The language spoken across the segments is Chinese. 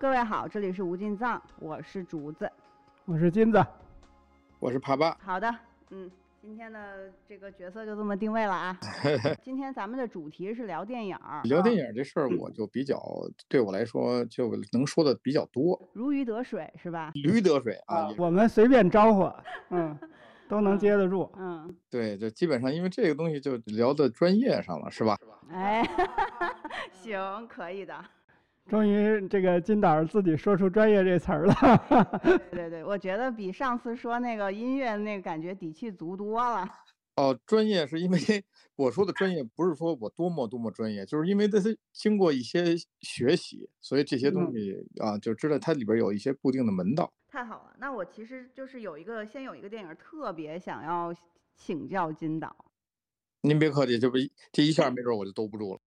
各位好，这里是无尽藏，我是竹子。我是金子，我是帕巴。好的，嗯，今天的这个角色就这么定位了啊。今天咱们的主题是聊电影儿，聊电影，影这事儿，我就比较对我来说就能说的比较多，如鱼得水是吧？驴得水啊。我们随便招呼，嗯，都能接得住。嗯，对，就基本上因为这个东西就聊到专业上了，是吧？哎，行，可以的。终于，这个金导自己说出“专业”这词儿了。对对对，我觉得比上次说那个音乐那个感觉底气足多了。哦，专业是因为 我说的专业不是说我多么多么专业，就是因为这是经过一些学习，所以这些东西啊就知道它里边有一些固定的门道。太好了，那我其实就是有一个，先有一个电影特别想要请教金导。您别客气，这不这一下 没准我就兜不住了。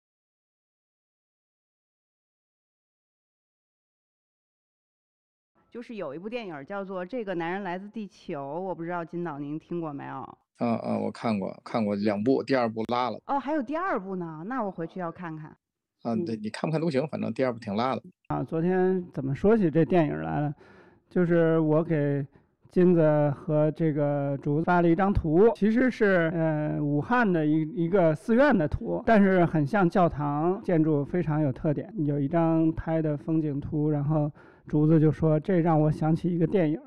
就是有一部电影叫做《这个男人来自地球》，我不知道金导您听过没有？嗯嗯，我看过看过两部，第二部拉了。哦，还有第二部呢，那我回去要看看。啊，对，你看不看都行，反正第二部挺拉的。啊，昨天怎么说起这电影来了？就是我给金子和这个竹子发了一张图，其实是呃武汉的一一个寺院的图，但是很像教堂，建筑非常有特点。有一张拍的风景图，然后竹子就说这让我想起一个电影，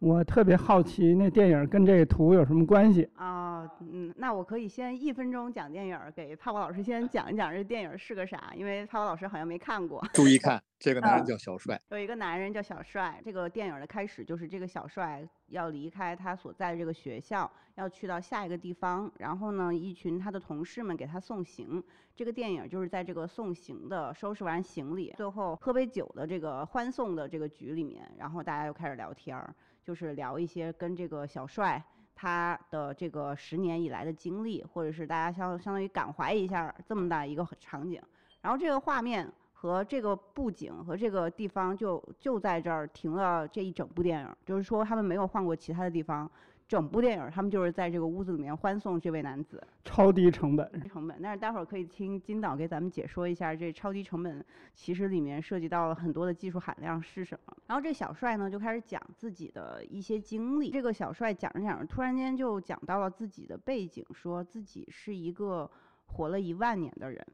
我特别好奇那电影跟这个图有什么关系。啊，嗯，那我可以先一分钟讲电影儿，给泡泡老师先讲一讲这电影儿是个啥，因为泡泡老师好像没看过。注意看，这个 男人嗯叫小帅。有一个男人叫小帅，这个电影儿的开始就是这个小帅要离开他所在的这个学校，要去到下一个地方，然后呢，一群他的同事们给他送行。这个电影儿就是在这个送行的收拾完行李，最后喝杯酒的这个欢送的这个局里面，然后大家又开始聊天儿，就是聊一些跟这个小帅。他的这个十年以来的经历，或者是大家相相当于感怀一下这么大一个场景，然后这个画面和这个布景和这个地方就就在这儿停了这一整部电影，就是说他们没有换过其他的地方，整部电影他们就是在这个屋子里面欢送这位男子。超低成本，成本，但是待会儿可以听金导给咱们解说一下这超低成本其实里面涉及到了很多的技术含量是什么。然后这小帅呢就开始讲自己的一些经历，这个小帅讲着讲着，突然间就讲到了自己的背景，说自己是一个活了一万年的人。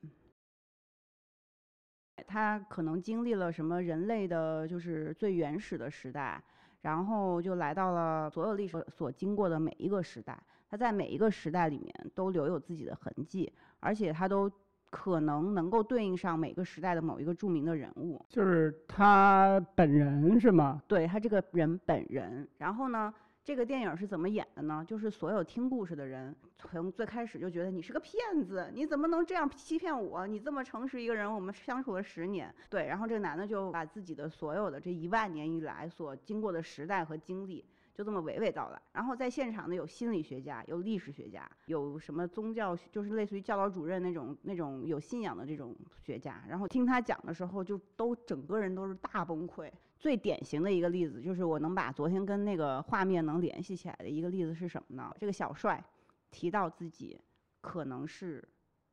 他可能经历了什么人类的，就是最原始的时代，然后就来到了所有历史所经过的每一个时代。他在每一个时代里面都留有自己的痕迹，而且他都可能能够对应上每个时代的某一个著名的人物。就是他本人是吗？对他这个人本人，然后呢，这个电影是怎么演的呢？就是所有听故事的人，从最开始就觉得你是个骗子，你怎么能这样欺骗我？你这么诚实一个人，我们相处了十年，对，然后这个男的就把自己的所有的这一万年以来所经过的时代和经历。就这么娓娓道来，然后在现场呢，有心理学家，有历史学家，有什么宗教，就是类似于教导主任那种那种有信仰的这种学家。然后听他讲的时候，就都整个人都是大崩溃。最典型的一个例子，就是我能把昨天跟那个画面能联系起来的一个例子是什么呢？这个小帅提到自己可能是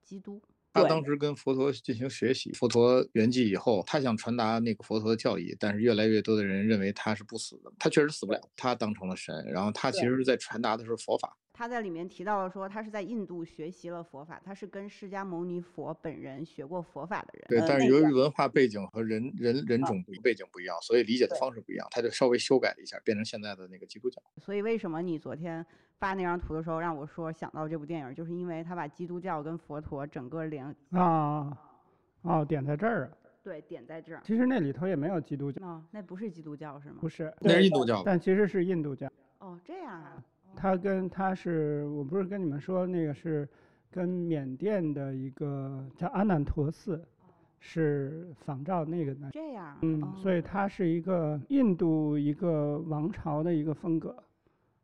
基督。对他当时跟佛陀进行学习，佛陀圆寂以后，他想传达那个佛陀的教义，但是越来越多的人认为他是不死的，他确实死不了，他当成了神，然后他其实是在传达的是佛法。他在里面提到了说，他是在印度学习了佛法，他是跟释迦牟尼佛本人学过佛法的人。对，但是由于文化背景和人人人种背景不一样，所以理解的方式不一样，他就稍微修改了一下，变成现在的那个基督教。所以为什么你昨天发那张图的时候让我说想到这部电影，就是因为他把基督教跟佛陀整个连啊，哦，点在这儿啊。对点在这儿。其实那里头也没有基督教，哦，那不是基督教是吗不？是，那是印度教？但其实是印度教。哦，这样啊。他跟他是我不是跟你们说那个是跟缅甸的一个叫阿难陀寺，是仿照那个的。这样啊。嗯，哦所以它是一个印度一个王朝的一个风格，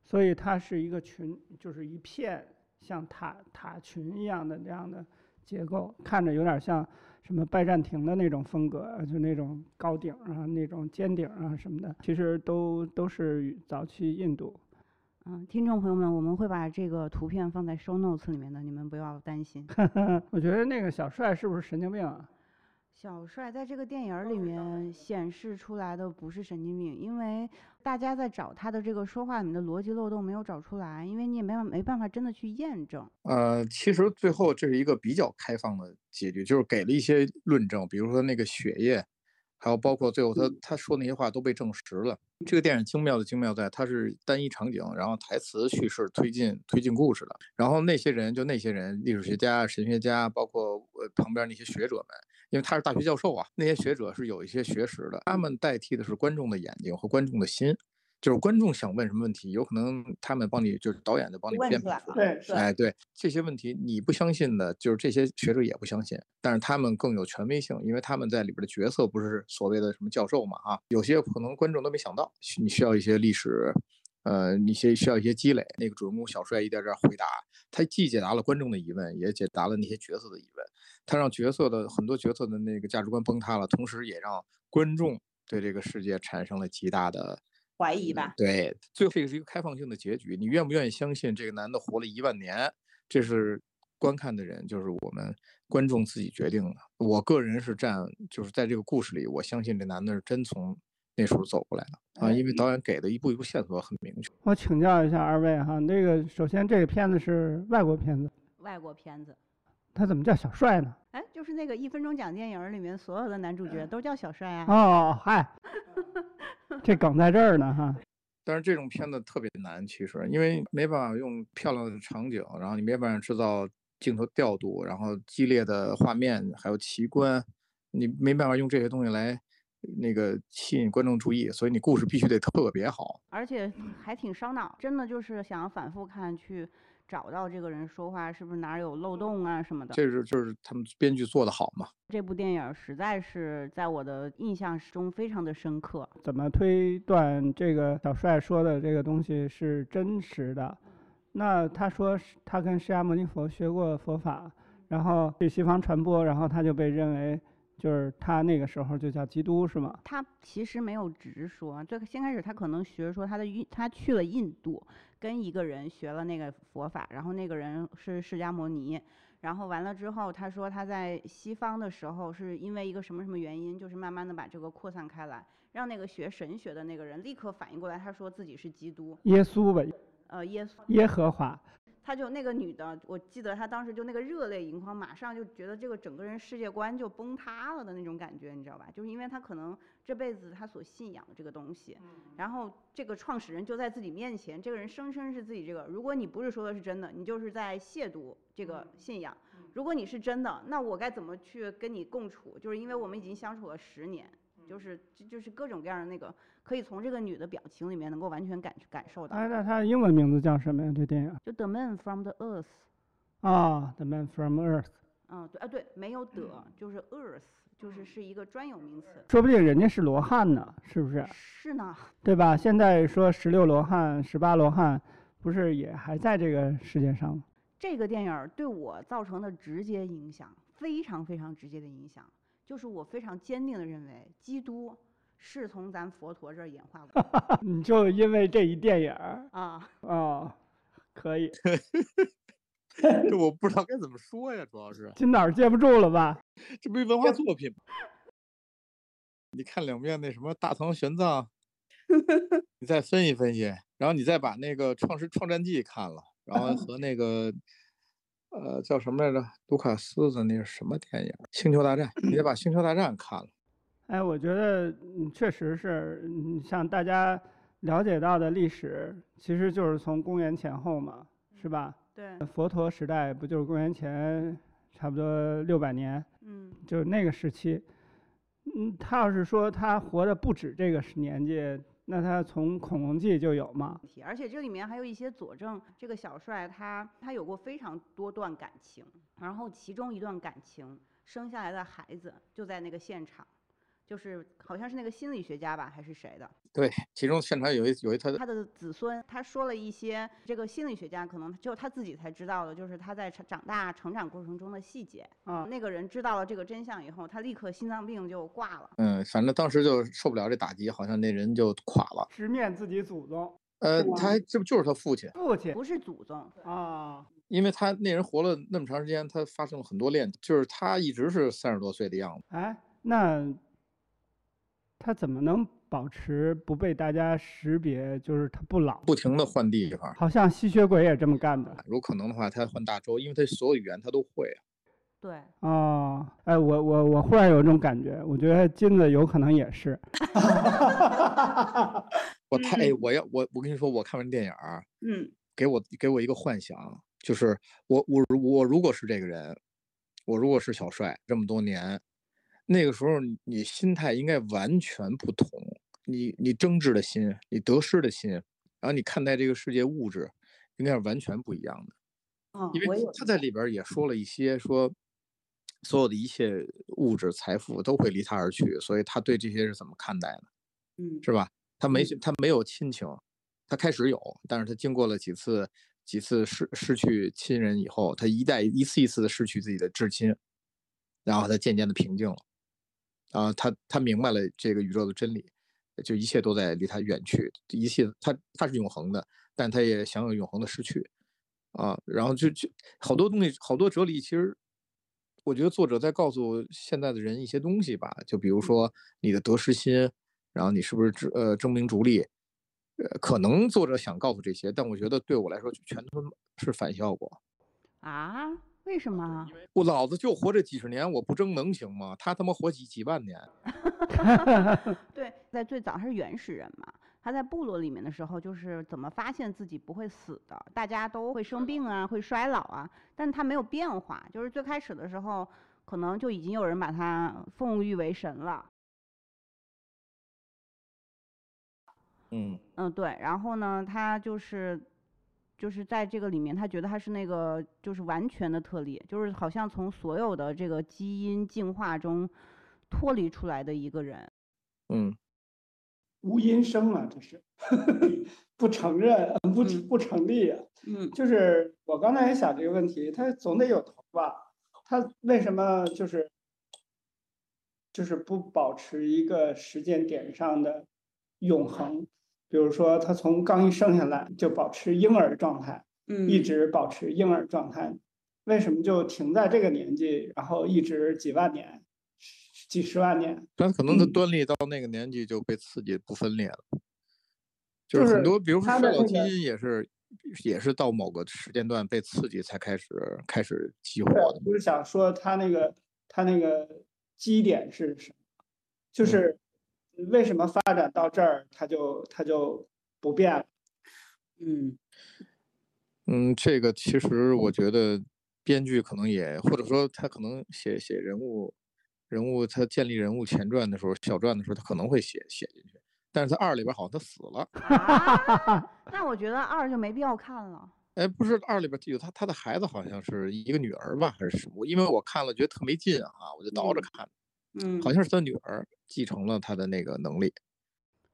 所以它是一个群，就是一片像塔塔群一样的这样的结构，看着有点像什么拜占庭的那种风格，就那种高顶啊、那种尖顶啊什么的，其实都都是早期印度。嗯，听众朋友们，我们会把这个图片放在 show notes 里面的，你们不要担心。我觉得那个小帅是不是神经病啊？小帅在这个电影儿里面显示出来的不是神经病，因为大家在找他的这个说话里面的逻辑漏洞没有找出来，因为你也没办没办法真的去验证。呃，其实最后这是一个比较开放的结局，就是给了一些论证，比如说那个血液，还有包括最后他他说那些话都被证实了。这个电影精妙的精妙在它是单一场景，然后台词叙事推进推进故事的，然后那些人就那些人，历史学家、神学家，包括呃旁边那些学者们。因为他是大学教授啊，那些学者是有一些学识的，他们代替的是观众的眼睛和观众的心，就是观众想问什么问题，有可能他们帮你，就是导演就帮你编排出来。对，哎，对这些问题你不相信的，就是这些学者也不相信，但是他们更有权威性，因为他们在里边的角色不是所谓的什么教授嘛啊，有些可能观众都没想到，你需要一些历史。呃，一些需要一些积累。那个主人公小帅一点点回答，他既解答了观众的疑问，也解答了那些角色的疑问。他让角色的很多角色的那个价值观崩塌了，同时也让观众对这个世界产生了极大的怀疑吧。对，最后这个是一个开放性的结局。你愿不愿意相信这个男的活了一万年？这是观看的人，就是我们观众自己决定的。我个人是站，就是在这个故事里，我相信这男的是真从。那时候走过来的啊，因为导演给的一步一步线索很明确。我请教一下二位哈，那个首先这个片子是外国片子，外国片子，他怎么叫小帅呢？哎，就是那个一分钟讲电影里面所有的男主角都叫小帅啊。哦，嗨，这梗在这儿呢哈。但是这种片子特别难，其实因为没办法用漂亮的场景，然后你没办法制造镜头调度，然后激烈的画面，还有奇观，你没办法用这些东西来。那个吸引观众注意，所以你故事必须得特别好，而且还挺烧脑。真的就是想要反复看，去找到这个人说话是不是哪儿有漏洞啊什么的。这是就是他们编剧做的好嘛？这部电影实在是在我的印象中非常的深刻。怎么推断这个小帅说的这个东西是真实的？那他说他跟释迦牟尼佛学过佛法，然后去西方传播，然后他就被认为。就是他那个时候就叫基督是吗？他其实没有直说，最先开始他可能学说他的印，他去了印度，跟一个人学了那个佛法，然后那个人是释迦牟尼，然后完了之后他说他在西方的时候是因为一个什么什么原因，就是慢慢的把这个扩散开来，让那个学神学的那个人立刻反应过来，他说自己是基督，耶稣吧，呃耶稣，耶和华。他就那个女的，我记得她当时就那个热泪盈眶，马上就觉得这个整个人世界观就崩塌了的那种感觉，你知道吧？就是因为她可能这辈子她所信仰的这个东西，然后这个创始人就在自己面前，这个人生生是自己这个。如果你不是说的是真的，你就是在亵渎这个信仰；如果你是真的，那我该怎么去跟你共处？就是因为我们已经相处了十年。就是就就是各种各样的那个，可以从这个女的表情里面能够完全感感受到。哎，那她的英文名字叫什么呀？这电影？就 The Man from the Earth。啊，The Man from Earth。嗯，对啊，对，没有 the，就是 Earth，就是是一个专有名词。说不定人家是罗汉呢，是不是？是呢。对吧？现在说十六罗汉、十八罗汉，不是也还在这个世界上吗？这个电影对我造成的直接影响，非常非常直接的影响。就是我非常坚定的认为，基督是从咱佛陀这儿演化过来。你就因为这一电影儿啊？哦，可以。这我不知道该怎么说呀，主要是 金导接不住了吧？这不是文化作品吗？你看两遍那什么《大唐玄奘》，你再分析分析，然后你再把那个《创世创战记》看了，然后和那个。呃，叫什么来着？卢卡斯的那是什么电影？《星球大战》，你得把《星球大战》看了。哎，我觉得确实是，像大家了解到的历史，其实就是从公元前后嘛，是吧？对。佛陀时代不就是公元前差不多六百年？嗯。就是那个时期。嗯，他要是说他活的不止这个年纪。那他从恐龙界就有吗？而且这里面还有一些佐证，这个小帅他他有过非常多段感情，然后其中一段感情生下来的孩子就在那个现场。就是好像是那个心理学家吧，还是谁的？对，其中现场有一有一他的他的子孙，他说了一些这个心理学家可能只有他自己才知道的，就是他在长长大成长过程中的细节。嗯，那个人知道了这个真相以后，他立刻心脏病就挂了。嗯，反正当时就受不了这打击，好像那人就垮了。直面自己祖宗。呃，他还这不就是他父亲？父亲不是祖宗啊。因为他那人活了那么长时间，他发生了很多恋，就是他一直是三十多岁的样子。哎，那他怎么能保持不被大家识别？就是他不老，不停的换地方，好像吸血鬼也这么干的。如果可能的话，他换大洲，因为他所有语言他都会啊。对，哦，哎，我我我忽然有一种感觉，我觉得金子有可能也是。我太哎，我要我我跟你说，我看完电影儿，嗯给我给我一个幻想，就是我我我如果是这个人，我如果是小帅这么多年，那个时候你你心态应该完全不同，你你争执的心，你得失的心，然后你看待这个世界物质，应该是完全不一样的。嗯，因为他在里边也说了一些说，所有的一切物质财富都会离他而去，所以他对这些是怎么看待的，嗯是吧？他没嗯他没有亲情，他开始有，但是他经过了几次几次失失去亲人以后，他一代一次一次的失去自己的至亲，然后他渐渐的平静了，啊，他他明白了这个宇宙的真理，就一切都在离他远去，一切他他是永恒的，但他也享有永恒的失去。啊，然后就就好多东西，好多哲理，其实我觉得作者在告诉现在的人一些东西吧，就比如说你的得失心，然后你是不是争呃争名逐利，呃，可能作者想告诉这些，但我觉得对我来说全都是反效果。啊？为什么？我老子就活这几十年，我不争能行吗？他他妈活几几万年，对，在最早他是原始人嘛，他在部落里面的时候，就是怎么发现自己不会死的，大家都会生病啊，会衰老啊，但他没有变化，就是最开始的时候，可能就已经有人把他奉誉为神了。嗯嗯，对，然后呢，他就是就是在这个里面，他觉得他是那个就是完全的特例，就是好像从所有的这个基因进化中脱离出来的一个人。嗯无音声啊，这是 不承认，不嗯不成立啊。嗯就是我刚才也想这个问题，他总得有头吧？他为什么就是就是不保持一个时间点上的永恒？比如说，他从刚一生下来就保持婴儿状态，嗯一直保持婴儿状态，为什么就停在这个年纪，然后一直几万年、几十万年？但可能他嗯端粒到那个年纪就被刺激不分裂了，就就是是很多，比如说衰老基因也是也是到某个时间段被刺激才开始开始激活，的我。就是想说他那个他那个基点是什么？就是为什么发展到这儿，他就他就不变了？嗯嗯，这个其实我觉得编剧可能也，或者说他可能写写人物，人物他建立人物前传的时候，小传的时候，他可能会写写进去。但是他二里边好像他死了，啊，那我觉得二就没必要看了。哎，不是二里边有他他的孩子好像是一个女儿吧，还是什么？因为我看了觉得特没劲啊，我就倒着嗯看，嗯，好像是他女儿继承了他的那个能力。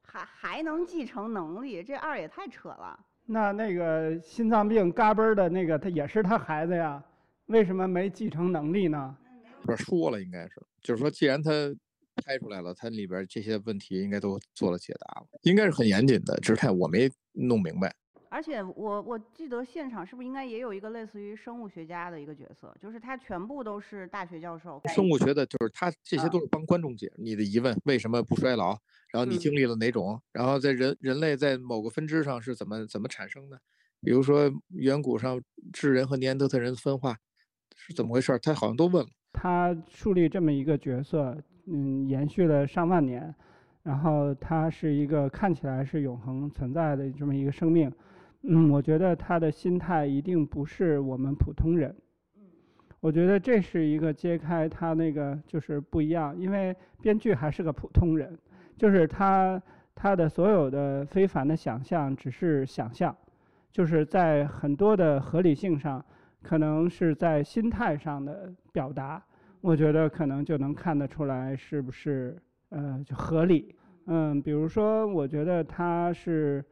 还还能继承能力，这二也太扯了。那那个心脏病嘎嘣儿的那个，他也是他孩子呀，为什么没继承能力呢？不是说了应该是，就是说既然他拍出来了，他里边这些问题应该都做了解答了，应该是很严谨的，只是看我没弄明白。而且我我记得现场是不是应该也有一个类似于生物学家的一个角色，就是他全部都是大学教授。生物学的就是他这些啊都是帮观众解你的疑问，为什么不衰老？然后你嗯经历了哪种？然后在人人类在某个分支上是怎么怎么产生的？比如说远古上智人和尼安德特人分化是怎么回事儿？他好像都问了。他树立这么一个角色，嗯，延续了上万年，然后他是一个看起来是永恒存在的这么一个生命，嗯，我觉得他的心态一定不是我们普通人。我觉得这是一个揭开他那个就是不一样，因为编剧还是个普通人，就是他他的所有的非凡的想象只是想象，就是在很多的合理性上，可能是在心态上的表达，我觉得可能就能看得出来是不是呃就合理。嗯，比如说，我觉得他是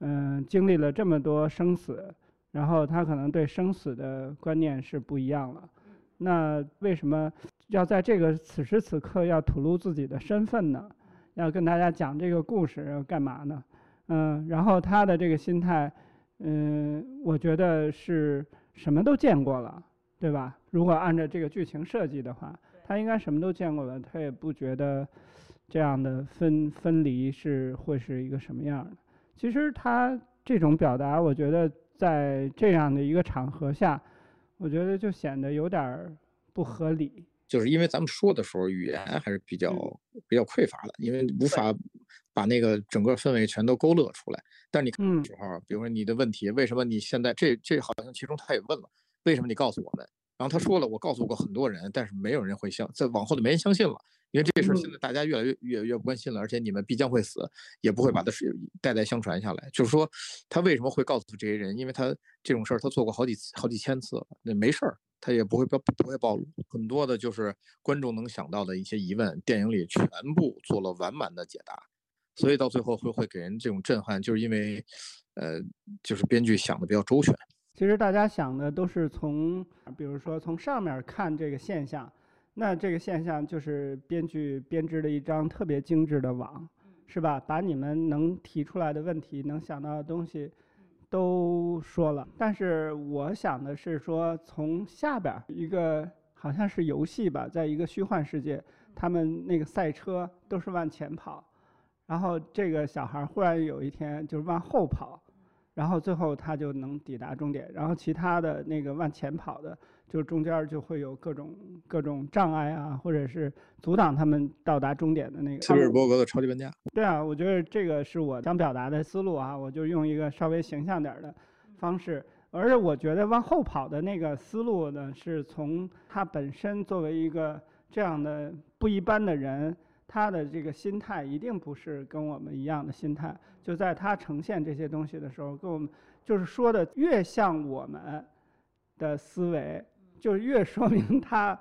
嗯经历了这么多生死，然后他可能对生死的观念是不一样了。那为什么要在这个此时此刻要吐露自己的身份呢？要跟大家讲这个故事要干嘛呢？嗯，然后他的这个心态，嗯，我觉得是什么都见过了，对吧？如果按照这个剧情设计的话，他应该什么都见过了，他也不觉得这样的分分离是会是一个什么样的。其实他这种表达，我觉得在这样的一个场合下，我觉得就显得有点儿不合理。就是因为咱们说的时候语言还是比较比较匮乏的，因为无法把那个整个氛围全都勾勒出来。但你看的时候，比如说你的问题，为什么你现在这这好像其中他也问了，为什么你告诉我们？然后他说了，我告诉过很多人，但是没有人会相，在往后的没人相信了，因为这事儿现在大家越来越越越不关心了，而且你们必将会死，也不会把它是代代相传下来。就是说，他为什么会告诉这些人？因为他这种事儿他做过好几好几千次了，那没事儿，他也不会暴不会暴露。很多的就是观众能想到的一些疑问，电影里全部做了完满的解答。所以到最后会会给人这种震撼，就是因为，呃，就是编剧想的比较周全。其实大家想的都是从，比如说从上面看这个现象，那这个现象就是编剧编织了一张特别精致的网，是吧？把你们能提出来的问题、能想到的东西都说了。但是我想的是说，从下边儿一个好像是游戏吧，在一个虚幻世界，他们那个赛车都是往前跑，然后这个小孩儿忽然有一天就是往后跑。然后最后他就能抵达终点，然后其他的那个往前跑的，就中间儿就会有各种各种障碍啊，或者是阻挡他们到达终点的那个。斯皮尔伯格的超级玩家，对啊，我觉得这个是我想表达的思路啊，我就用一个稍微形象点儿的方式，而且我觉得往后跑的那个思路呢，是从他本身作为一个这样的不一般的人，他的这个心态一定不是跟我们一样的心态。就在他呈现这些东西的时候，跟我们就是说的越像我们的思维，就越说明他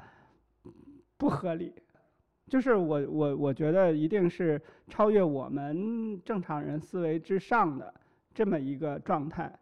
不合理。就是我我我觉得一定是超越我们正常人思维之上的这么一个状态。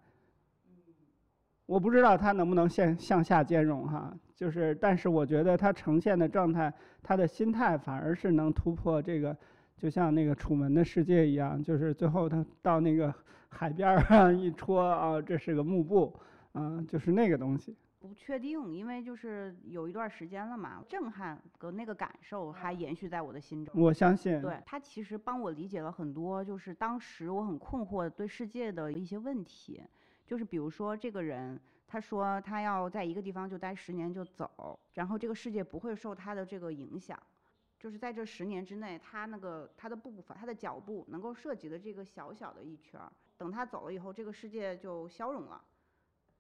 我不知道它能不能向向下兼容哈，就是但是我觉得它呈现的状态，他的心态反而是能突破这个。就像那个楚门的世界一样，就是最后他到那个海边儿上一戳啊，这是个幕布，嗯，就是那个东西。不确定，因为就是有一段时间了嘛，震撼和那个感受还延续在我的心中。我相信，对他其实帮我理解了很多，就是当时我很困惑对世界的一些问题，就是比如说这个人，他说他要在一个地方就待十年就走，然后这个世界不会受他的这个影响。就是在这十年之内，他那个他的步伐、他的脚步能够涉及的这个小小的一圈，等他走了以后，这个世界就消融了，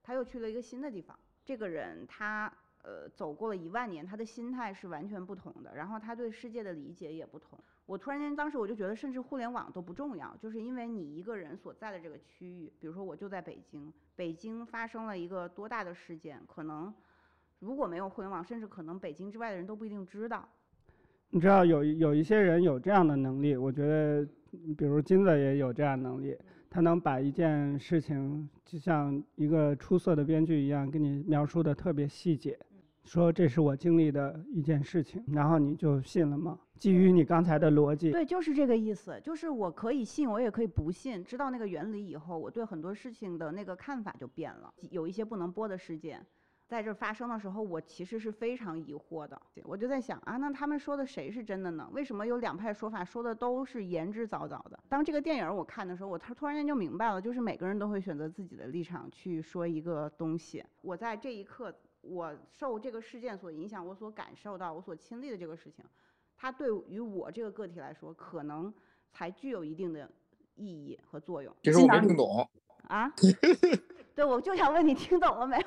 他又去了一个新的地方。这个人他呃走过了一万年，他的心态是完全不同的，然后他对世界的理解也不同。我突然间当时我就觉得，甚至互联网都不重要，就是因为你一个人所在的这个区域，比如说我就在北京，北京发生了一个多大的事件，可能如果没有互联网，甚至可能北京之外的人都不一定知道。你知道有有一些人有这样的能力，我觉得，比如金子也有这样能力，他能把一件事情就像一个出色的编剧一样，给你描述的特别细节，说这是我经历的一件事情，然后你就信了吗？基于你刚才的逻辑，对，就是这个意思，就是我可以信，我也可以不信。知道那个原理以后，我对很多事情的那个看法就变了。有一些不能播的事件。在这发生的时候，我其实是非常疑惑的。我就在想啊，那他们说的谁是真的呢？为什么有两派说法，说的都是言之凿凿的？当这个电影我看的时候，我突突然间就明白了，就是每个人都会选择自己的立场去说一个东西。我在这一刻，我受这个事件所影响，我所感受到，我所亲历的这个事情，它对于我这个个体来说，可能才具有一定的意义和作用。其实我没听懂 啊。对，我就想问你听懂了没有？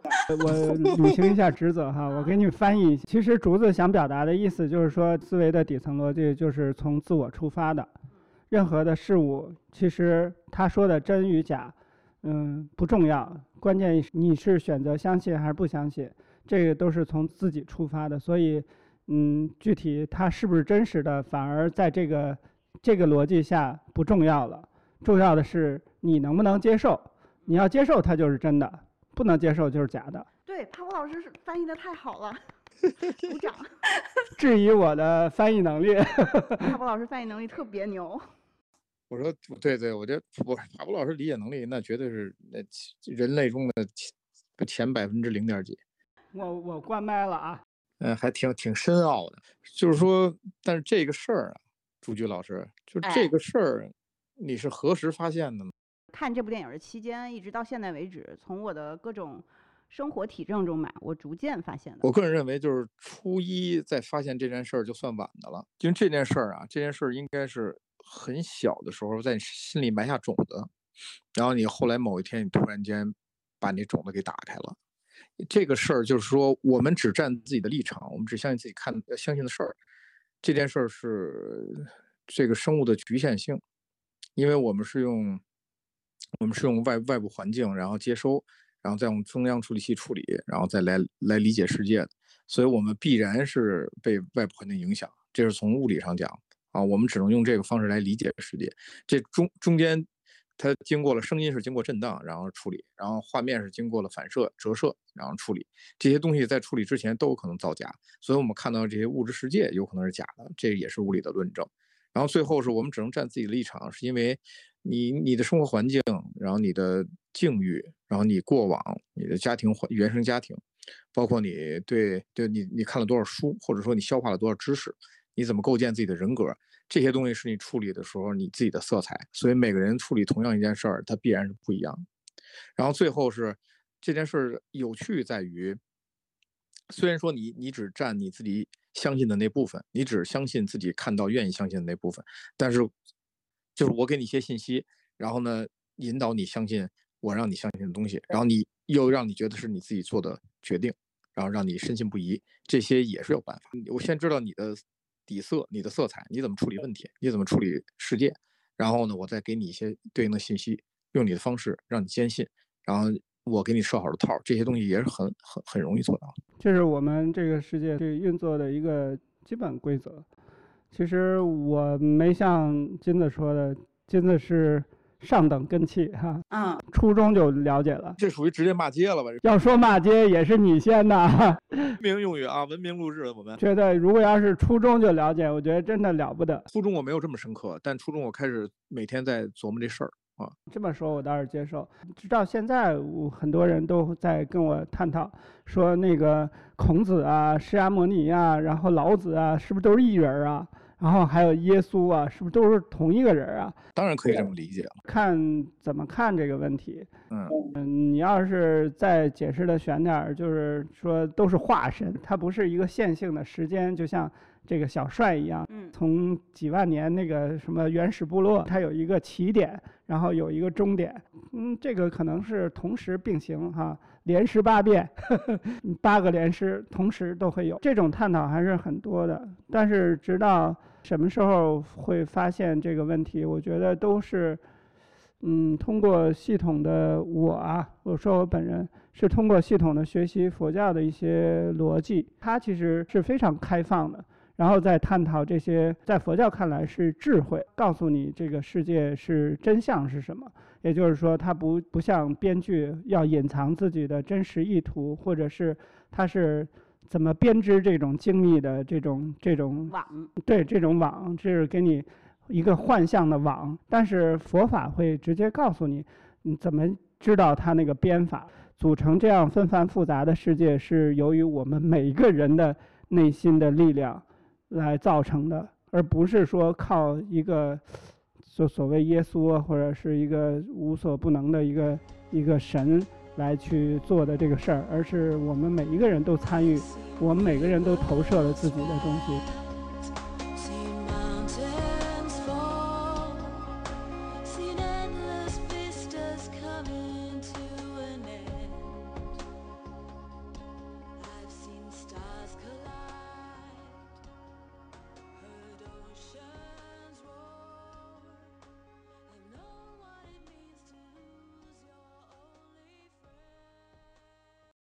我履行一下职责哈，我给你翻译一下。其实竹子想表达的意思就是说，思维的底层逻辑就是从自我出发的，任何的事物，其实他说的真与假，嗯，不重要，关键你是选择相信还是不相信，这个都是从自己出发的。所以，嗯，具体它是不是真实的，反而在这个这个逻辑下不重要了，重要的是你能不能接受。你要接受它就是真的，不能接受就是假的。对，帕博老师翻译的太好了，鼓掌。质疑我的翻译能力。帕博老师翻译能力特别牛。我说对对，我觉得不是帕博老师理解能力那绝对是那人类中的前前百分之零点几。我我关麦了啊。嗯，还挺挺深奥的。就是说，但是这个事儿啊，朱局老师，就这个事儿，你是何时发现的呢？看这部电影的期间，一直到现在为止，从我的各种生活体证中嘛，我逐渐发现的。我个人认为，就是初一再发现这件事儿就算晚的了，因为这件事儿啊，这件事儿应该是很小的时候在你心里埋下种子，然后你后来某一天你突然间把那种子给打开了。这个事儿就是说，我们只站自己的立场，我们只相信自己看相信的事儿。这件事儿是这个生物的局限性，因为我们是用我们是用外外部环境，然后接收，然后再用中央处理器处理，然后再来来理解世界的，所以我们必然是被外部环境影响。这是从物理上讲啊，我们只能用这个方式来理解世界。这中中间。它经过了声音是经过震荡，然后处理，然后画面是经过了反射、折射，然后处理这些东西在处理之前都有可能造假，所以我们看到这些物质世界有可能是假的，这也是物理的论证。然后最后是我们只能站自己的立场，是因为你你的生活环境，然后你的境遇，然后你过往你的家庭原生家庭，包括你对对你你看了多少书，或者说你消化了多少知识，你怎么构建自己的人格。这些东西是你处理的时候你自己的色彩，所以每个人处理同样一件事儿，它必然是不一样。然后最后是这件事儿有趣在于，虽然说你你只占你自己相信的那部分，你只相信自己看到愿意相信的那部分，但是就是我给你一些信息，然后呢引导你相信我让你相信的东西，然后你又让你觉得是你自己做的决定，然后让你深信不疑，这些也是有办法。我先知道你的。底色，你的色彩，你怎么处理问题？你怎么处理事件？然后呢，我再给你一些对应的信息，用你的方式让你坚信。然后我给你设好的套，这些东西也是很很很容易做到。这是我们这个世界对运作的一个基本规则。其实我没像金子说的，金子是。上等根器哈，嗯，初中就了解了，这属于直接骂街了吧？要说骂街也是你先的，文明用语啊，文明录制我们觉得如果要是初中就了解，我觉得真的了不得。初中我没有这么深刻，但初中我开始每天在琢磨这事儿啊。这么说，我倒是接受。直到现在，我很多人都在跟我探讨，说那个孔子啊、释迦牟尼啊，然后老子啊，是不是都是一人啊？然后还有耶稣啊，是不是都是同一个人啊？当然可以这么理解了。看怎么看这个问题。嗯嗯，你要是再解释的玄点儿，就是说都是化身，它不是一个线性的时间，就像这个小帅一样。嗯。从几万年那个什么原始部落，它有一个起点，然后有一个终点。嗯，这个可能是同时并行哈。连诗八变，八个连师同时都会有，这种探讨还是很多的。但是直到什么时候会发现这个问题，我觉得都是，嗯，通过系统的我啊，我说我本人是通过系统的学习佛教的一些逻辑，它其实是非常开放的。然后再探讨这些，在佛教看来是智慧，告诉你这个世界是真相是什么。也就是说，它不不像编剧要隐藏自己的真实意图，或者是它是怎么编织这种精密的这种这种网，对这种网，这是给你一个幻象的网。但是佛法会直接告诉你，你怎么知道它那个编法组成这样纷繁复杂的世界，是由于我们每一个人的内心的力量。来造成的，而不是说靠一个所所谓耶稣或者是一个无所不能的一个一个神来去做的这个事儿，而是我们每一个人都参与，我们每个人都投射了自己的东西。